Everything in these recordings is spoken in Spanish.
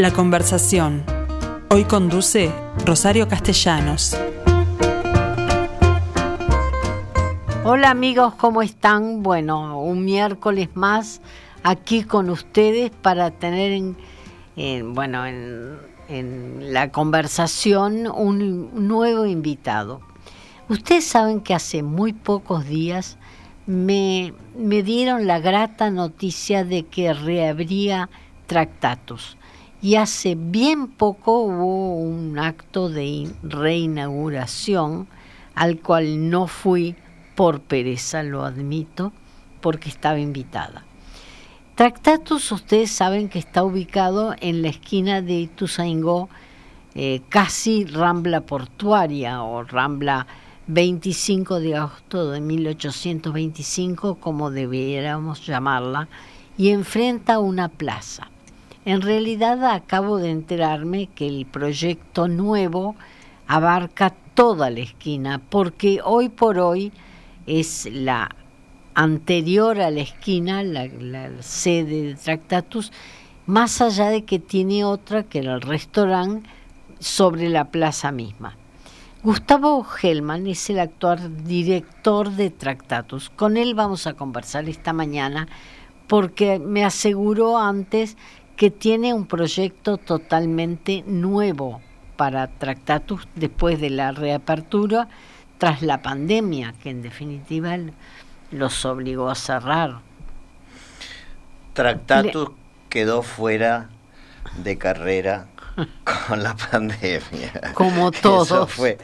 La conversación. Hoy conduce Rosario Castellanos. Hola amigos, ¿cómo están? Bueno, un miércoles más aquí con ustedes para tener en, bueno, en, la conversación un nuevo invitado. Ustedes saben que hace muy pocos días me, me dieron la grata noticia de que reabría Tractatus. Y hace bien poco hubo un acto de reinauguración al cual no fui por pereza, lo admito, porque estaba invitada. Tractatus, ustedes saben que está ubicado en la esquina de Ituzaingó, eh, casi Rambla Portuaria o Rambla 25 de agosto de 1825, como debiéramos llamarla, y enfrenta una plaza. En realidad acabo de enterarme que el proyecto nuevo abarca toda la esquina, porque hoy por hoy es la anterior a la esquina, la, sede de Tractatus, más allá de que tiene otra que era el restaurante sobre la plaza misma. Gustavo Hellman es el actual director de Tractatus. Con él vamos a conversar esta mañana porque me aseguró antes que tiene un proyecto totalmente nuevo para Tractatus después de la reapertura tras la pandemia, que en definitiva los obligó a cerrar. Tractatus quedó fuera de carrera con la pandemia. Como todo. Eso fue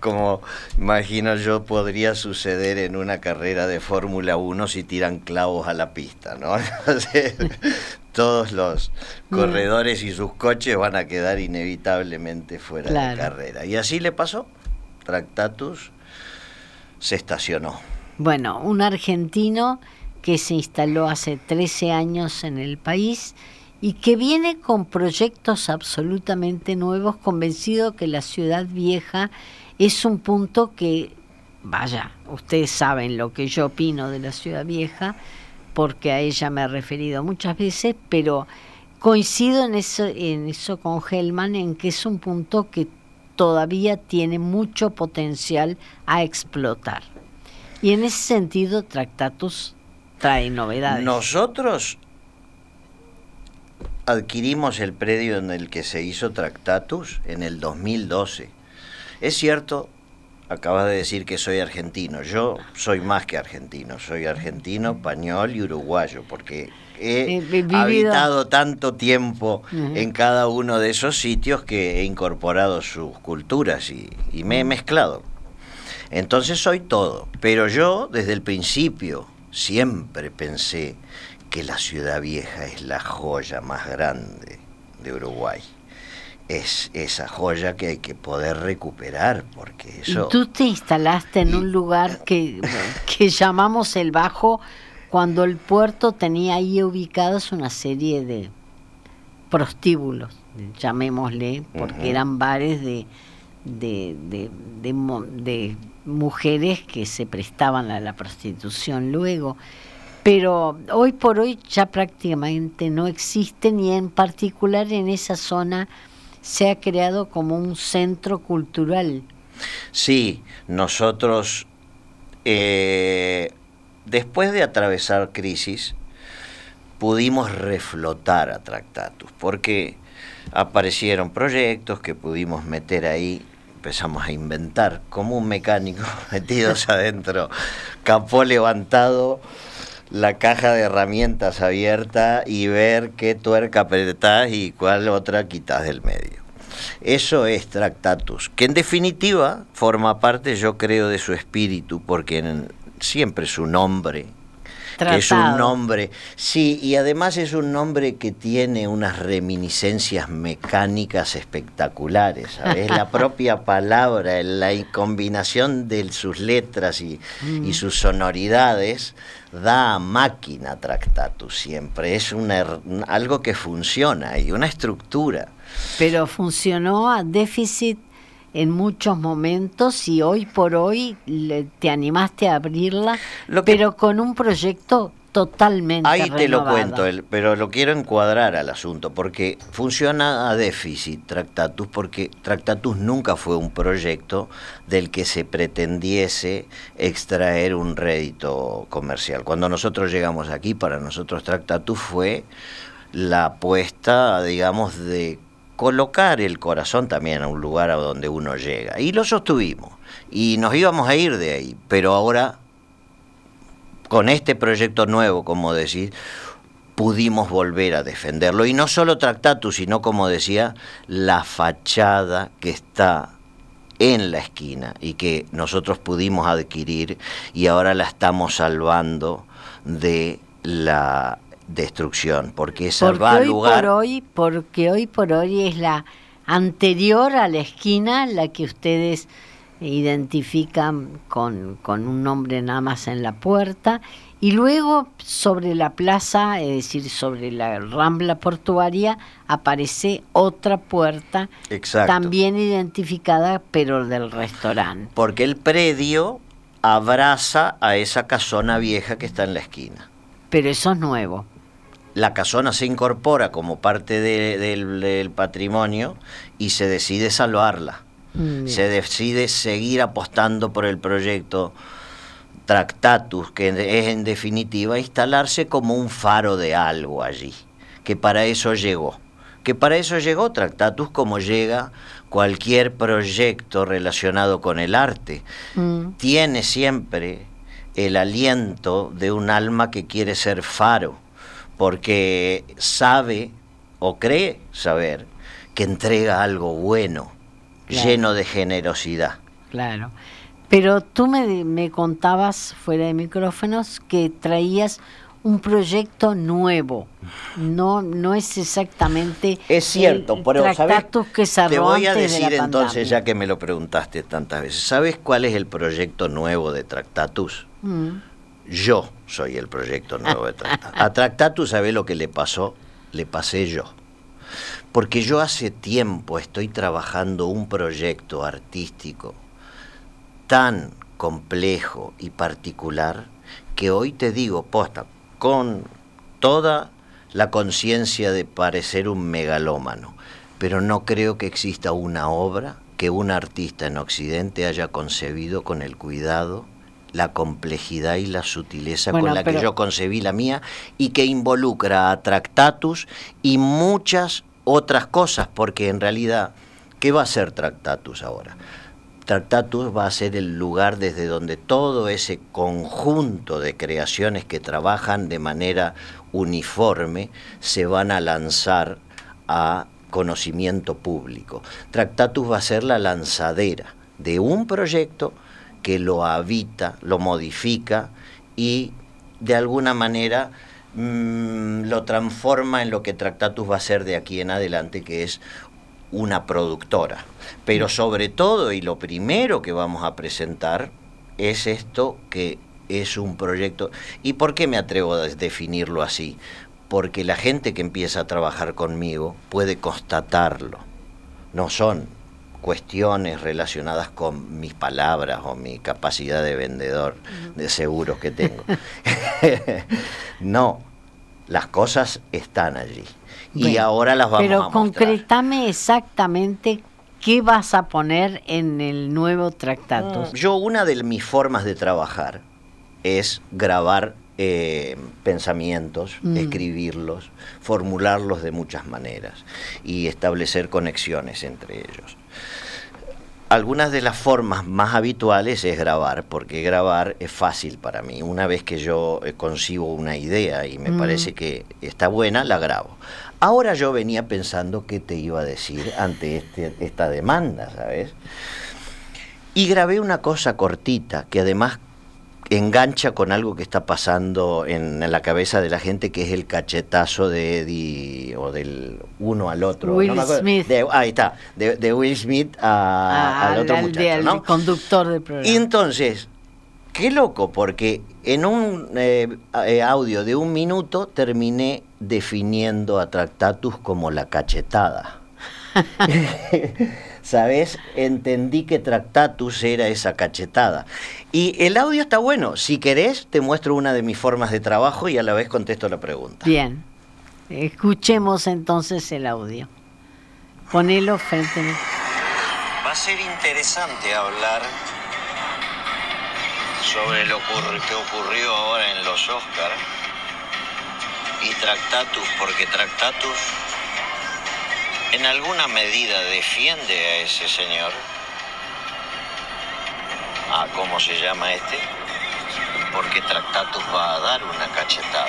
como, imagino yo, podría suceder en una carrera de Fórmula 1 si tiran clavos a la pista, ¿no? todos los corredores y sus coches van a quedar inevitablemente fuera de carrera. Y así le pasó. Tractatus se estacionó. Bueno, un argentino que se instaló hace 13 años en el país y que viene con proyectos absolutamente nuevos, convencido que la ciudad vieja es un punto que, vaya, ustedes saben lo que yo opino de la ciudad vieja, porque a ella me he referido muchas veces, pero coincido en eso, en eso con Hellman, en que es un punto que todavía tiene mucho potencial a explotar. Y en ese sentido, Tractatus trae novedades. Nosotros adquirimos el predio en el que se hizo Tractatus en el 2012. Es cierto, acabas de decir que soy argentino. Yo soy más que argentino, soy argentino, español y uruguayo, porque he habitado tanto tiempo en cada uno de esos sitios que he incorporado sus culturas y, y me he mezclado. Entonces soy todo, pero yo desde el principio siempre pensé que la ciudad vieja es la joya más grande de Uruguay es esa joya que hay que poder recuperar, porque eso... Tú te instalaste en un lugar que, que llamamos el Bajo, cuando el puerto tenía ahí ubicadas una serie de prostíbulos, llamémosle, porque eran bares de, de, de, de, mujeres que se prestaban a la prostitución luego. Pero hoy por hoy ya prácticamente no existen y en particular en esa zona se ha creado como un centro cultural. Sí, nosotros, eh, después de atravesar crisis, pudimos reflotar a Tractatus, porque aparecieron proyectos que pudimos meter ahí, empezamos a inventar, como un mecánico metidos adentro, capó levantado, la caja de herramientas abierta y ver qué tuerca apretás y cuál otra quitas del medio. Eso es Tractatus, que en definitiva forma parte, yo creo, de su espíritu, porque siempre su nombre, que es un nombre, sí, y además es un nombre que tiene unas reminiscencias mecánicas espectaculares, ¿sabes? la propia palabra, la combinación de sus letras y, y mm. sus sonoridades da máquina Tractatus siempre, es una, algo que funciona y una estructura. Pero funcionó a déficit en muchos momentos y hoy por hoy te animaste a abrirla, pero con un proyecto totalmente Ahí te lo cuento, el- pero lo quiero encuadrar al asunto, porque funciona a déficit Tractatus, porque Tractatus nunca fue un proyecto del que se pretendiese extraer un rédito comercial. Cuando nosotros llegamos aquí, para nosotros Tractatus fue la apuesta, digamos, de colocar el corazón también a un lugar a donde uno llega. Y lo sostuvimos. Y nos íbamos a ir de ahí, pero ahora con este proyecto nuevo, como decís, pudimos volver a defenderlo. Y no solo Tractatus, sino, como decía, la fachada que está en la esquina y que nosotros pudimos adquirir y ahora la estamos salvando de la destrucción, porque esa Porque va hoy lugar... por hoy, porque hoy por hoy es la anterior a la esquina la que ustedes identifican con, con un nombre nada más en la puerta y luego sobre la plaza, es decir, sobre la rambla portuaria, aparece otra puerta Exacto. también identificada pero del restaurante. Porque el predio abraza a esa casona vieja que está en la esquina. Pero eso es nuevo. La casona se incorpora como parte de- del, del patrimonio y se decide salvarla. Mm, Se decide seguir apostando por el proyecto Tractatus, que es en definitiva instalarse como un faro de algo allí, que para eso llegó. Que para eso llegó Tractatus como llega cualquier proyecto relacionado con el arte. Mm. Tiene siempre el aliento de un alma que quiere ser faro, porque sabe o cree saber que entrega algo bueno, Claro. lleno de generosidad. Claro. Pero tú me, me contabas fuera de micrófonos que traías un proyecto nuevo. No, no es exactamente Es cierto, el pero ¿sabes? Que cerró Te voy a de decir entonces, ya que me lo preguntaste tantas veces, ¿sabes cuál es el proyecto nuevo de Tractatus? Mm. Yo soy el proyecto nuevo de Tractatus. A Tractatus, ¿sabes lo que le pasó? Le pasé yo. Porque yo hace tiempo estoy trabajando un proyecto artístico tan complejo y particular que hoy te digo, posta, con toda la conciencia de parecer un megalómano, pero no creo que exista una obra que un artista en Occidente haya concebido con el cuidado, la complejidad y la sutileza Bueno, con la que yo concebí la mía y que involucra a Tractatus y muchas otras cosas, porque en realidad, ¿qué va a ser Tractatus ahora? Tractatus va a ser el lugar desde donde todo ese conjunto de creaciones que trabajan de manera uniforme se van a lanzar a conocimiento público. Tractatus va a ser la lanzadera de un proyecto que lo habita, lo modifica y de alguna manera mm, lo transforma en lo que Tractatus va a ser de aquí en adelante, que es una productora. Pero sobre todo, y lo primero que vamos a presentar, es esto que es un proyecto. ¿Y por qué me atrevo a definirlo así? Porque la gente que empieza a trabajar conmigo puede constatarlo. No son cuestiones relacionadas con mis palabras o mi capacidad de vendedor de seguros que tengo. no, las cosas están allí. Y ahora las vamos Pero a mostrar. concretame exactamente qué vas a poner en el nuevo Tractatus. Yo una de mis formas de trabajar es grabar eh, pensamientos, Mm. escribirlos, formularlos de muchas maneras y establecer conexiones entre ellos. Algunas de las formas más habituales es grabar, porque grabar es fácil para mí. Una vez que yo eh, concibo una idea y me Mm. parece que está buena, la grabo. Ahora yo venía pensando qué te iba a decir ante este- esta demanda, ¿sabes? Y grabé una cosa cortita que además engancha con algo que está pasando en, la cabeza de la gente, que es el cachetazo de Eddie o del uno al otro. Will acuerdo. Smith. De- ahí está, de, de Will Smith a- al otro al- muchacho. al ¿no? conductor del programa. Y entonces, qué loco, porque en un eh, eh, audio de un minuto terminé definiendo a Tractatus como la cachetada. ¿sabes? Entendí que Tractatus era esa cachetada. Y el audio está bueno. Si querés, te muestro una de mis formas de trabajo y a la vez contesto la pregunta. Bien. Escuchemos entonces el audio. Ponelo frente a Va a ser interesante hablar sobre lo que ocurrió ahora en los Oscars y Tractatus, porque Tractatus en alguna medida defiende a ese señor, a cómo se llama este, porque Tractatus va a dar una cachetada.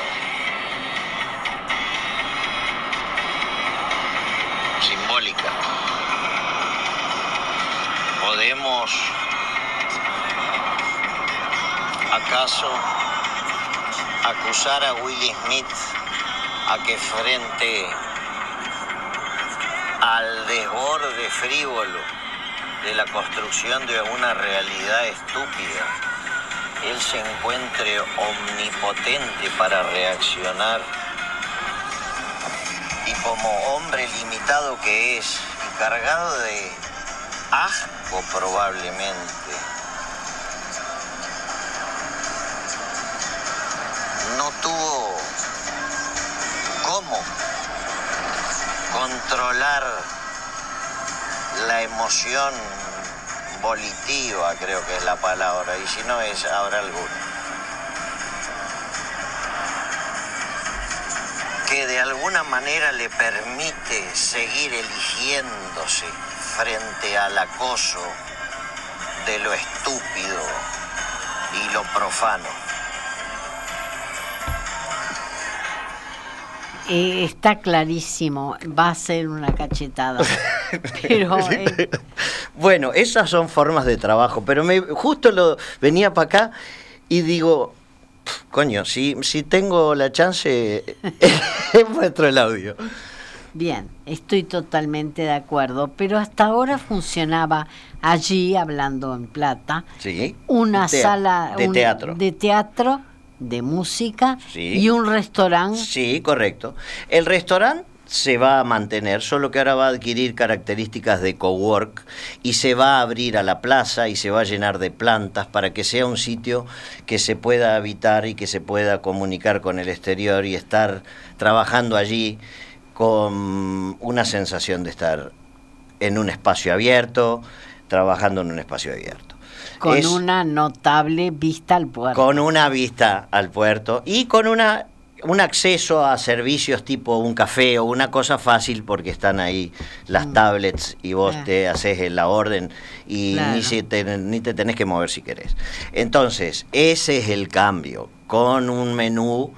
Simbólica. Podemos acaso acusar a Willie Smith a que frente al desborde frívolo de la construcción de una realidad estúpida, él se encuentre omnipotente para reaccionar. Y como hombre limitado que es y cargado de asco probablemente, no tuvo controlar la emoción volitiva, creo que es la palabra, y si no es, habrá alguna. Que de alguna manera le permite seguir eligiéndose frente al acoso de lo estúpido y lo profano. Eh, está clarísimo, va a ser una cachetada. pero, eh, Bueno, esas son formas de trabajo, pero me, justo lo venía para acá y digo, coño, si, si tengo la chance, muestro el audio. Bien, estoy totalmente de acuerdo, pero hasta ahora funcionaba allí, hablando en plata, sí, una sala de teatro. De teatro de música y un restaurante. Sí, correcto. El restaurante se va a mantener, solo que ahora va a adquirir características de cowork y se va a abrir a la plaza y se va a llenar de plantas para que sea un sitio que se pueda habitar y que se pueda comunicar con el exterior y estar trabajando allí con una sensación de estar en un espacio abierto, trabajando en un espacio abierto. Con una notable vista al puerto. Con una vista al puerto y con una un acceso a servicios tipo un café o una cosa fácil porque están ahí las mm. tablets y vos te haces la orden y ni, te, ni te tenés que mover si querés. Entonces, ese es el cambio, con un menú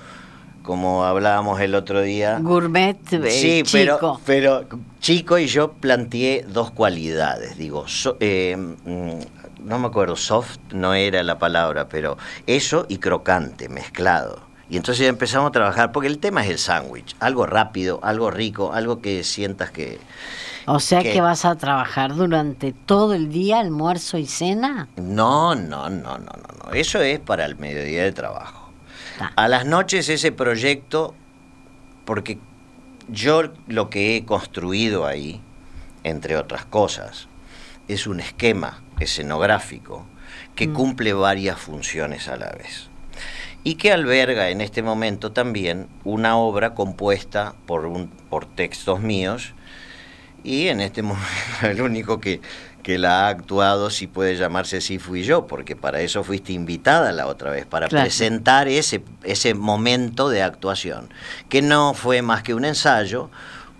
como hablábamos el otro día. Gourmet, eh, sí, chico. Pero, pero chico y yo planteé dos cualidades, digo, eh, mm, no me acuerdo, soft no era la palabra, pero eso y crocante mezclado. Y entonces empezamos a trabajar, porque el tema es el sándwich, algo rápido, algo rico, algo que sientas que... O sea que, vas a trabajar durante todo el día, almuerzo y cena. No, no, no, no, no, no. Eso es para el mediodía de trabajo. A las noches ese proyecto, porque yo lo que he construido ahí, entre otras cosas, es un esquema escenográfico que mm. cumple varias funciones a la vez y que alberga en este momento también una obra compuesta por, un, por textos míos y en este momento el único que, que la ha actuado, si puede llamarse así, fui yo, porque para eso fuiste invitada la otra vez, para presentar ese, ese momento de actuación, que no fue más que un ensayo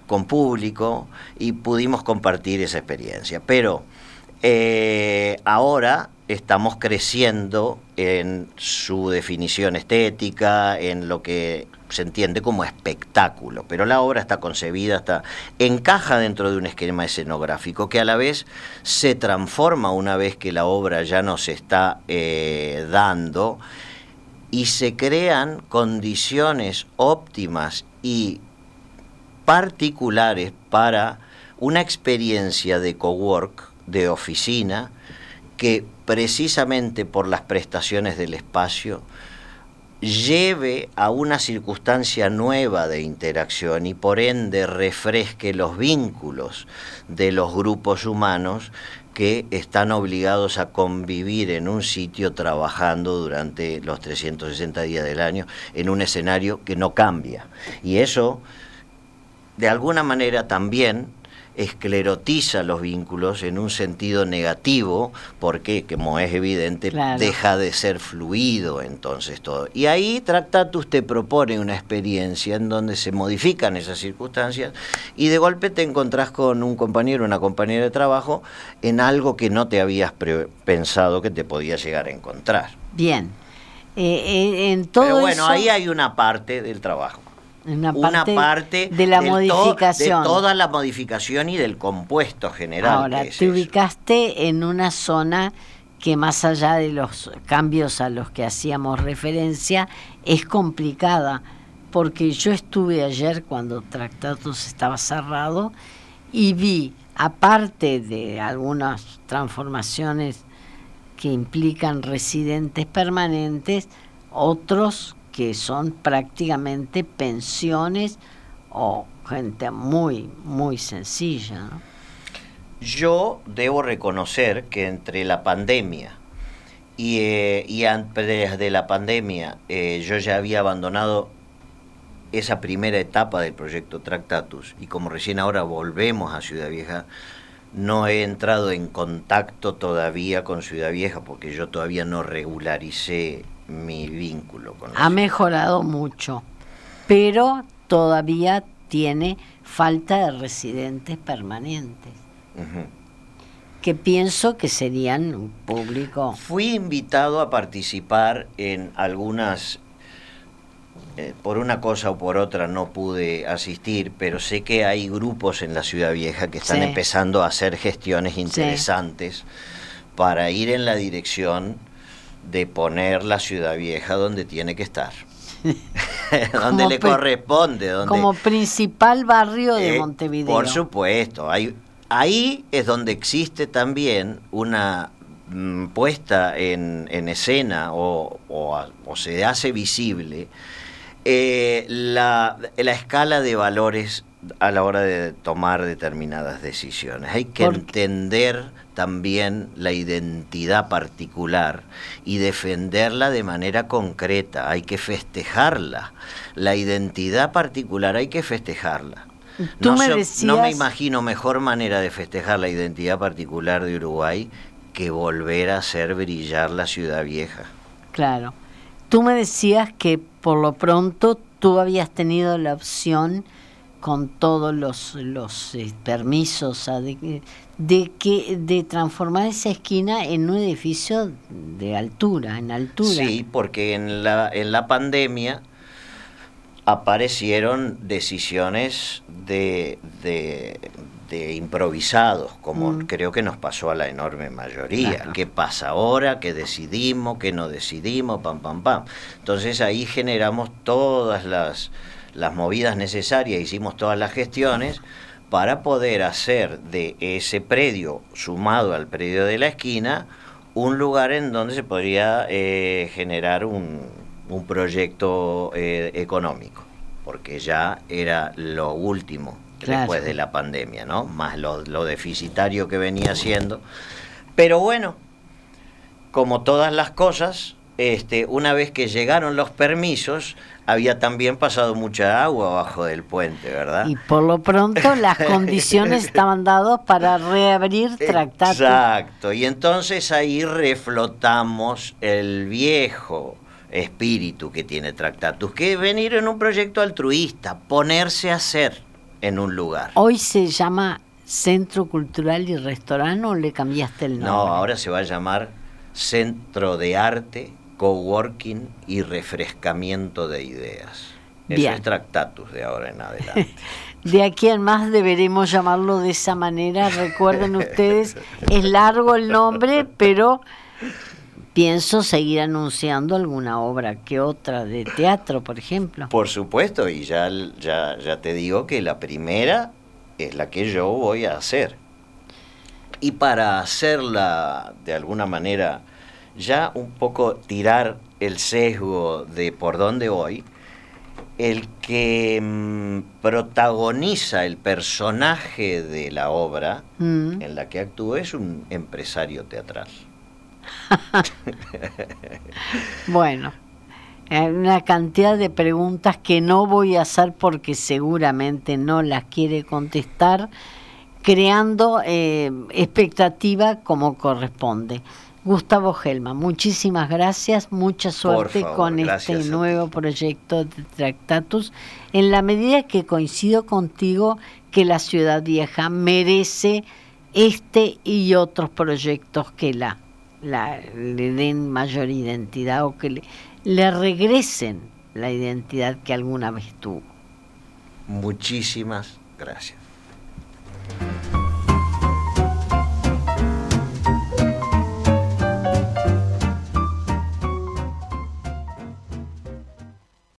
con público y pudimos compartir esa experiencia. Pero eh, ahora estamos creciendo en su definición estética, en lo que se entiende como espectáculo, pero la obra está concebida, está, encaja dentro de un esquema escenográfico que a la vez se transforma una vez que la obra ya nos está eh, dando y se crean condiciones óptimas y particulares para una experiencia de cowork de oficina que precisamente por las prestaciones del espacio lleve a una circunstancia nueva de interacción y por ende refresque los vínculos de los grupos humanos que están obligados a convivir en un sitio trabajando durante los 360 días del año en un escenario que no cambia. Y eso, de alguna manera, también esclerotiza los vínculos en un sentido negativo, porque, como es evidente, deja de ser fluido entonces todo. Y ahí Tractatus te propone una experiencia en donde se modifican esas circunstancias y de golpe te encontrás con un compañero, una compañera de trabajo en algo que no te habías pensado que te podía llegar a encontrar. Bien. Eh, eh, en todo Pero bueno, ahí hay una parte del trabajo una parte, de la modificación. de toda la modificación y del compuesto general. Ahora, te ubicaste en una zona que más allá de los cambios a los que hacíamos referencia, es complicada, porque yo estuve ayer cuando Tractatus estaba cerrado y vi, aparte de algunas transformaciones que implican residentes permanentes, otros que son prácticamente pensiones o gente muy, muy sencilla. Yo debo reconocer que entre la pandemia y, eh, antes de la pandemia eh, yo ya había abandonado esa primera etapa del proyecto Tractatus y como recién ahora volvemos a Ciudad Vieja, no he entrado en contacto todavía con Ciudad Vieja porque yo todavía no regularicé mi vínculo con Ha mejorado mucho, pero todavía tiene falta de residentes permanentes. Que pienso que serían un público. Fui invitado a participar en algunas eh, por una cosa o por otra no pude asistir, pero sé que hay grupos en la Ciudad Vieja que están empezando a hacer gestiones interesantes para ir en la dirección de poner la ciudad vieja donde tiene que estar. donde le corresponde. Donde, como principal barrio de eh, Montevideo. Por supuesto. Hay, ahí es donde existe también una mm, puesta en, escena o, se hace visible eh, la, la escala de valores a la hora de tomar determinadas decisiones. Hay que entender también la identidad particular y defenderla de manera concreta, hay que festejarla. La identidad particular hay que festejarla. No, no me imagino mejor manera de festejar la identidad particular de Uruguay que volver a hacer brillar la ciudad vieja. Claro. Tú me decías que por lo pronto tú habías tenido la opción con todos los, los eh, permisos de, de, que de transformar esa esquina en un edificio de altura, en altura. Sí, porque en la, en la pandemia aparecieron decisiones de, de, improvisados, como mm. creo que nos pasó a la enorme mayoría. ¿Qué pasa ahora? ¿Qué decidimos? ¿Qué no decidimos? Pam, pam, pam. Entonces ahí generamos todas las las movidas necesarias, hicimos todas las gestiones para poder hacer de ese predio, sumado al predio de la esquina, un lugar en donde se podría eh, generar un, un proyecto eh, económico, porque ya era lo último después de la pandemia, ¿no? Más lo, lo deficitario que venía siendo. Pero bueno, como todas las cosas, este, una vez que llegaron los permisos, había también pasado mucha agua abajo del puente, ¿verdad? Y por lo pronto las condiciones estaban dadas para reabrir tractatus. Exacto, y entonces ahí reflotamos el viejo espíritu que tiene Tractatus, que es venir en un proyecto altruista, ponerse a hacer en un lugar. Hoy se llama Centro Cultural y Restaurante o le cambiaste el nombre? No, ahora se va a llamar Centro de Arte coworking y refrescamiento de ideas. Eso es Tractatus de ahora en adelante. De aquí en más deberemos llamarlo de esa manera. Recuerden ustedes, es largo el nombre, pero pienso seguir anunciando alguna obra que otra de teatro, por ejemplo. Por supuesto, y ya, ya, ya te digo que la primera es la que yo voy a hacer. Y para hacerla de alguna manera ya un poco tirar el sesgo de por dónde voy, el que mm, protagoniza el personaje de la obra Mm. en la que actúa es un empresario teatral. Bueno, hay una cantidad de preguntas que no voy a hacer porque seguramente no las quiere contestar, creando eh, expectativa como corresponde. Gustavo Gelma, muchísimas gracias, mucha suerte favor, con este nuevo proyecto de Tractatus, en la medida que coincido contigo que la Ciudad Vieja merece este y otros proyectos que la, la- le den mayor identidad o que le, le regresen la identidad que alguna vez tuvo. Muchísimas gracias.